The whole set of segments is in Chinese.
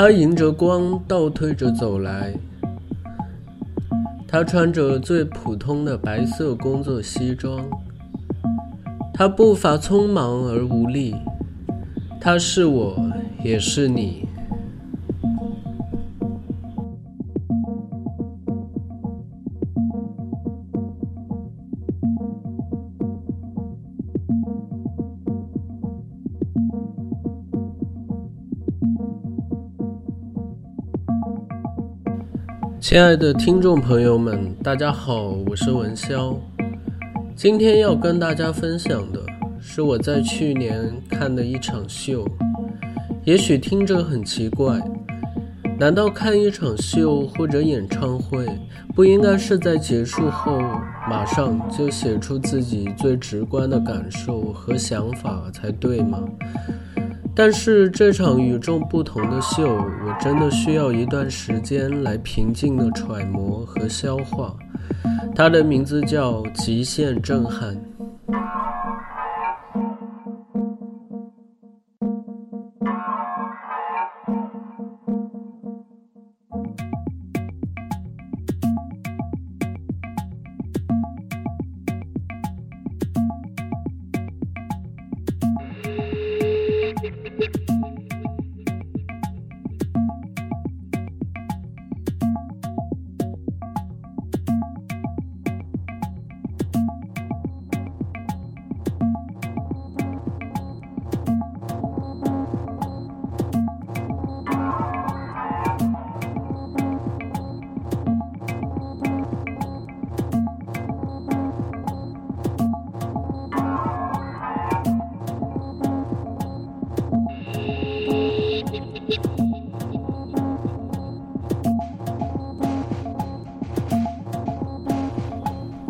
他迎着光倒退着走来，他穿着最普通的白色工作西装，他步伐匆忙而无力，他是我，也是你。亲爱的听众朋友们，大家好，我是文潇。今天要跟大家分享的是我在去年看的一场秀。也许听着很奇怪，难道看一场秀或者演唱会，不应该是在结束后马上就写出自己最直观的感受和想法才对吗？但是这场与众不同的秀，我真的需要一段时间来平静的揣摩和消化。它的名字叫《极限震撼》。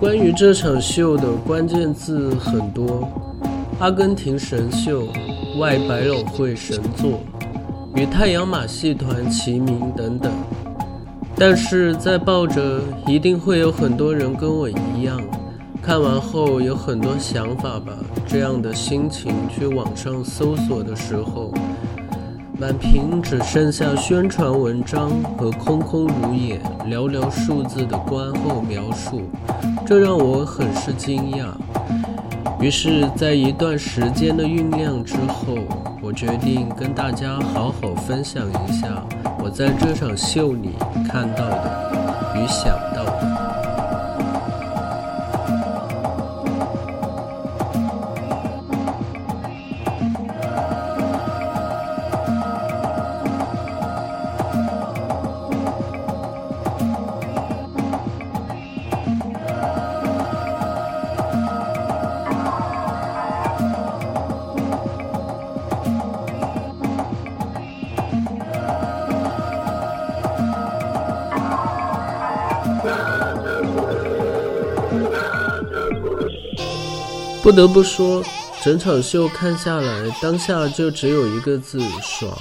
关于这场秀的关键字很多：阿根廷神秀、外百老汇神作、与太阳马戏团齐名等等。但是在抱着一定会有很多人跟我一样，看完后有很多想法吧这样的心情去网上搜索的时候。满屏只剩下宣传文章和空空如也、寥寥数字的观后描述，这让我很是惊讶。于是，在一段时间的酝酿之后，我决定跟大家好好分享一下我在这场秀里看到的与想到的。不得不说，整场秀看下来，当下就只有一个字：爽。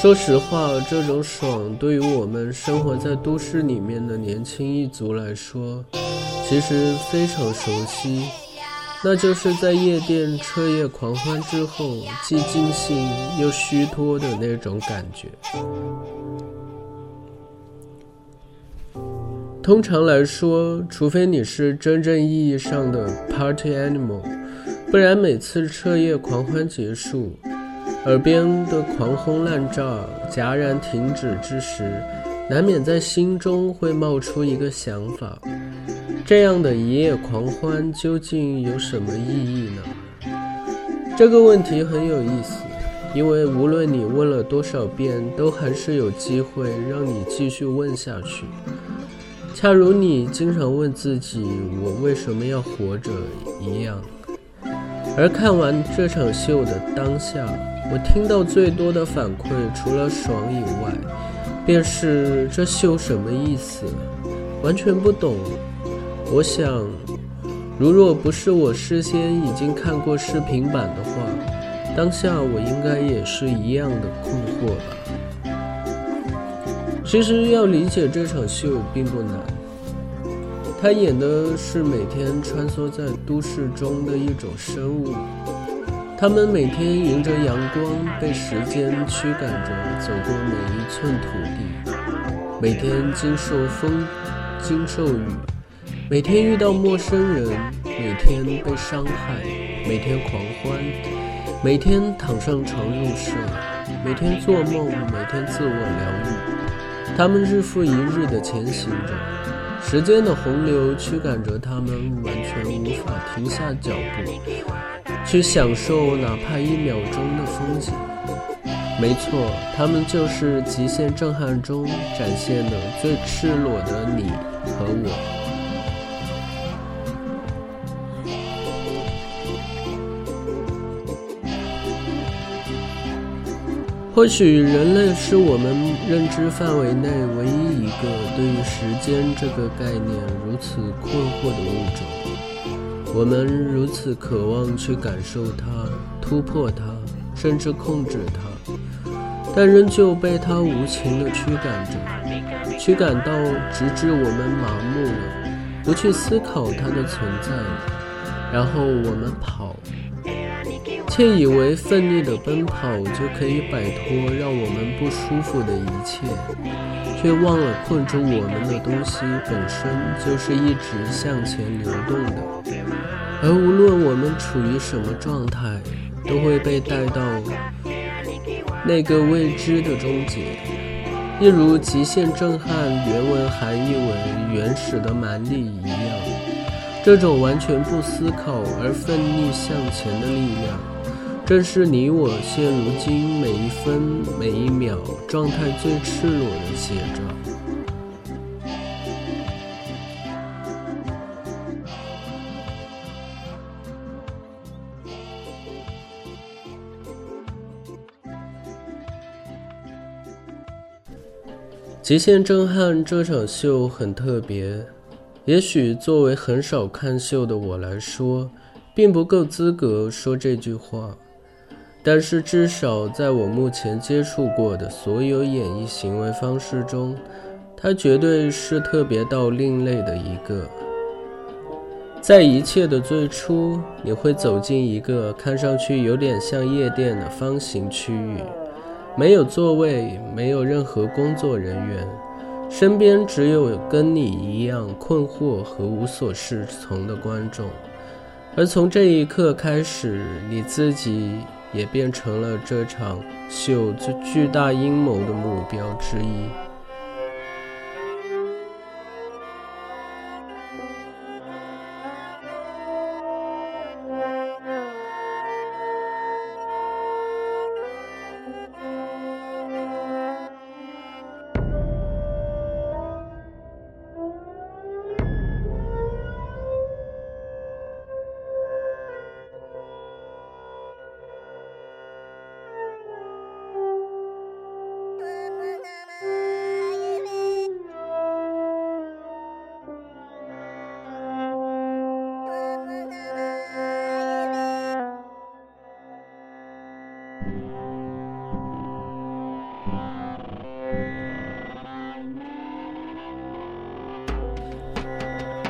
说实话，这种爽对于我们生活在都市里面的年轻一族来说，其实非常熟悉。那就是在夜店彻夜狂欢之后，既尽兴又虚脱的那种感觉。通常来说，除非你是真正意义上的 party animal，不然每次彻夜狂欢结束，耳边的狂轰滥炸戛然停止之时，难免在心中会冒出一个想法：这样的一夜狂欢究竟有什么意义呢？这个问题很有意思，因为无论你问了多少遍，都还是有机会让你继续问下去。恰如你经常问自己“我为什么要活着”一样，而看完这场秀的当下，我听到最多的反馈，除了爽以外，便是这秀什么意思？完全不懂。我想，如若不是我事先已经看过视频版的话，当下我应该也是一样的困惑吧。其实要理解这场秀并不难，他演的是每天穿梭在都市中的一种生物，他们每天迎着阳光，被时间驱赶着走过每一寸土地，每天经受风，经受雨，每天遇到陌生人，每天被伤害，每天狂欢，每天躺上床入睡，每天做梦，每天自我疗愈。他们日复一日的前行着，时间的洪流驱赶着他们，完全无法停下脚步。去享受哪怕一秒钟的风景。没错，他们就是极限震撼中展现的最赤裸的你和我。或许人类是我们认知范围内唯一一个对于时间这个概念如此困惑的物种。我们如此渴望去感受它、突破它，甚至控制它，但仍旧被它无情地驱赶着，驱赶到直至我们麻木了，不去思考它的存在然后我们跑，窃以为奋力的奔跑就可以摆脱让我们不舒服的一切，却忘了困住我们的东西本身就是一直向前流动的。而无论我们处于什么状态，都会被带到那个未知的终结。一如《极限震撼》原文含义为“原始的蛮力”一样，这种完全不思考而奋力向前的力量，正是你我现如今每一分每一秒状态最赤裸的写照。极限震撼这场秀很特别，也许作为很少看秀的我来说，并不够资格说这句话。但是至少在我目前接触过的所有演绎行为方式中，它绝对是特别到另类的一个。在一切的最初，你会走进一个看上去有点像夜店的方形区域。没有座位，没有任何工作人员，身边只有跟你一样困惑和无所适从的观众。而从这一刻开始，你自己也变成了这场秀最巨大阴谋的目标之一。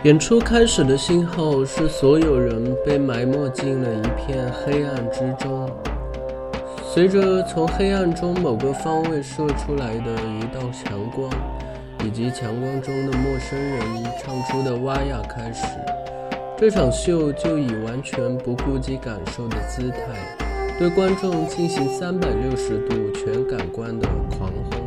演出开始的信号是所有人被埋没进了一片黑暗之中。随着从黑暗中某个方位射出来的一道强光，以及强光中的陌生人唱出的哇呀开始，这场秀就以完全不顾及感受的姿态，对观众进行三百六十度全感官的狂轰。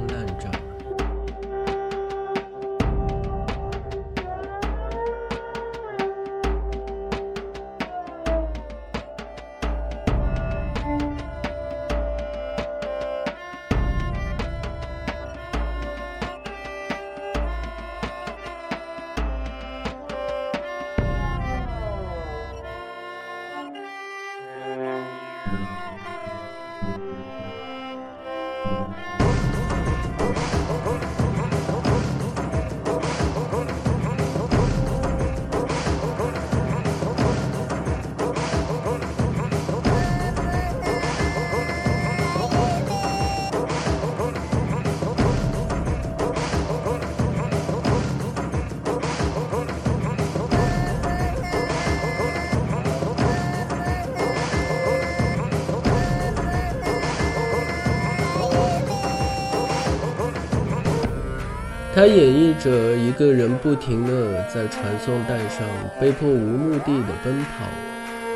它演绎着一个人不停地在传送带上被迫无目的的奔跑，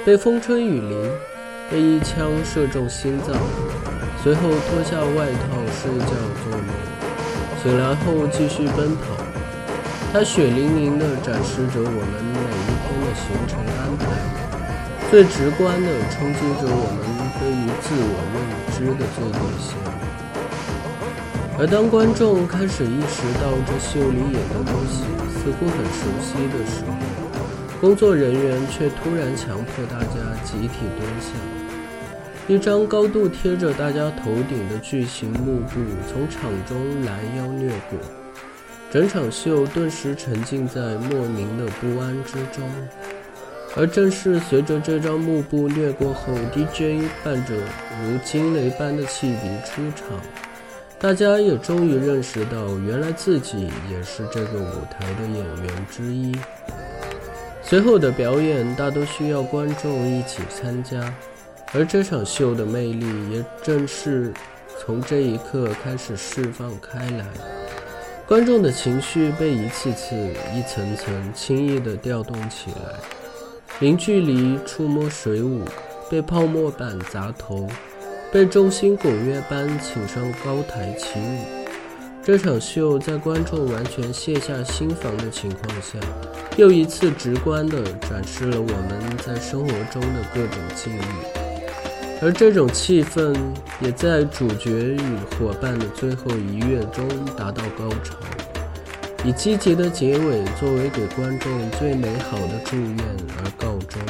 被风吹雨淋，被一枪射中心脏，随后脱下外套睡觉做梦，醒来后继续奔跑。它血淋淋地展示着我们每一天的行程安排，最直观地冲击着我们对于自我认知的最底线。而当观众开始意识到这秀里演的东西似乎很熟悉的时候，工作人员却突然强迫大家集体蹲下。一张高度贴着大家头顶的巨型幕布从场中拦腰掠过，整场秀顿时沉浸在莫名的不安之中。而正是随着这张幕布掠过后，DJ 伴着如惊雷般的汽笛出场。大家也终于认识到，原来自己也是这个舞台的演员之一。随后的表演大多需要观众一起参加，而这场秀的魅力也正是从这一刻开始释放开来。观众的情绪被一次次、一层层轻易地调动起来，零距离触摸水舞，被泡沫板砸头。被众星拱月般请上高台起舞，这场秀在观众完全卸下心防的情况下，又一次直观地展示了我们在生活中的各种境遇，而这种气氛也在主角与伙伴的最后一跃中达到高潮，以积极的结尾作为给观众最美好的祝愿而告终。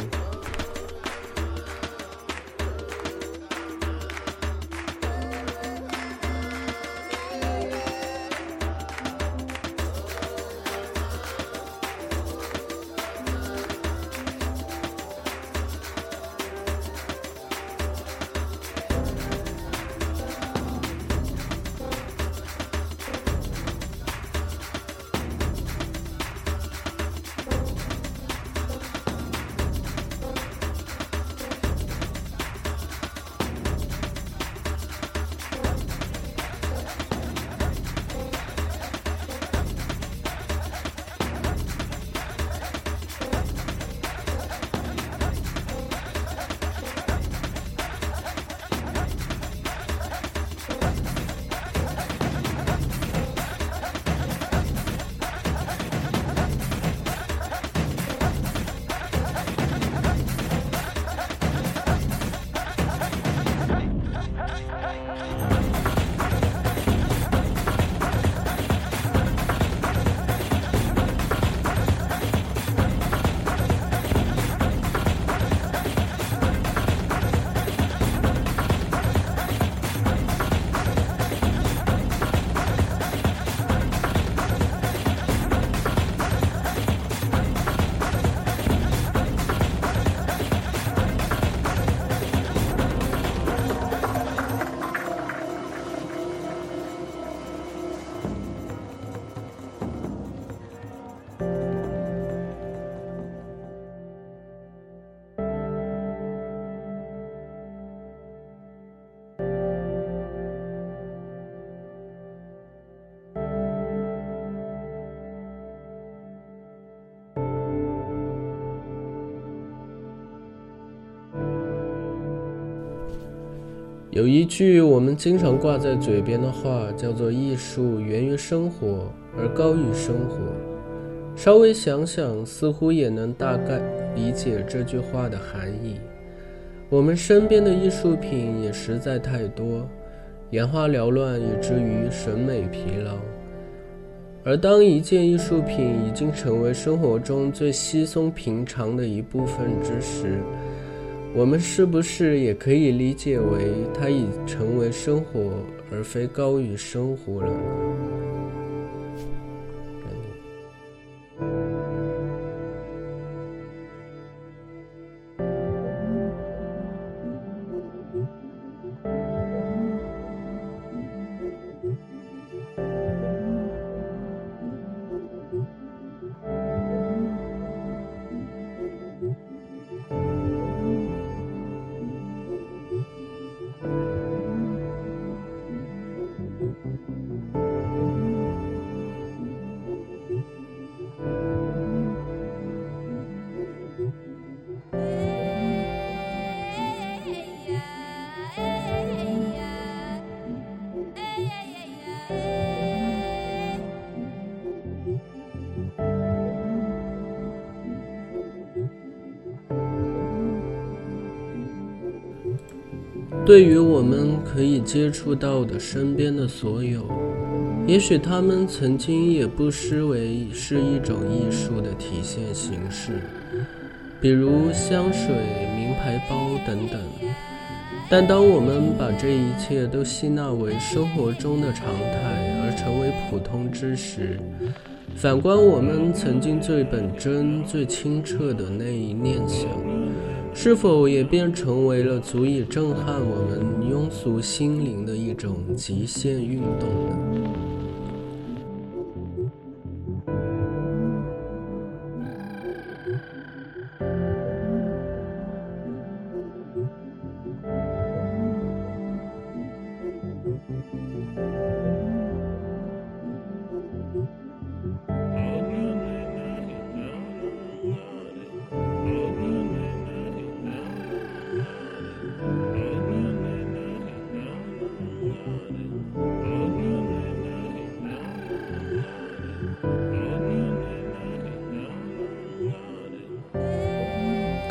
有一句我们经常挂在嘴边的话，叫做“艺术源于生活，而高于生活”。稍微想想，似乎也能大概理解这句话的含义。我们身边的艺术品也实在太多，眼花缭乱，以至于审美疲劳。而当一件艺术品已经成为生活中最稀松平常的一部分之时，我们是不是也可以理解为，它已成为生活，而非高于生活了呢？对于我们可以接触到的身边的所有，也许他们曾经也不失为是一种艺术的体现形式，比如香水、名牌包等等。但当我们把这一切都吸纳为生活中的常态而成为普通之时，反观我们曾经最本真、最清澈的那一念想，是否也便成为了足以震撼我们庸俗心灵的一种极限运动呢？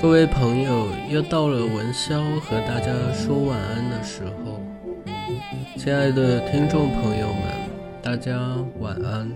各位朋友，又到了文潇和大家说晚安的时候。亲爱的听众朋友们，大家晚安。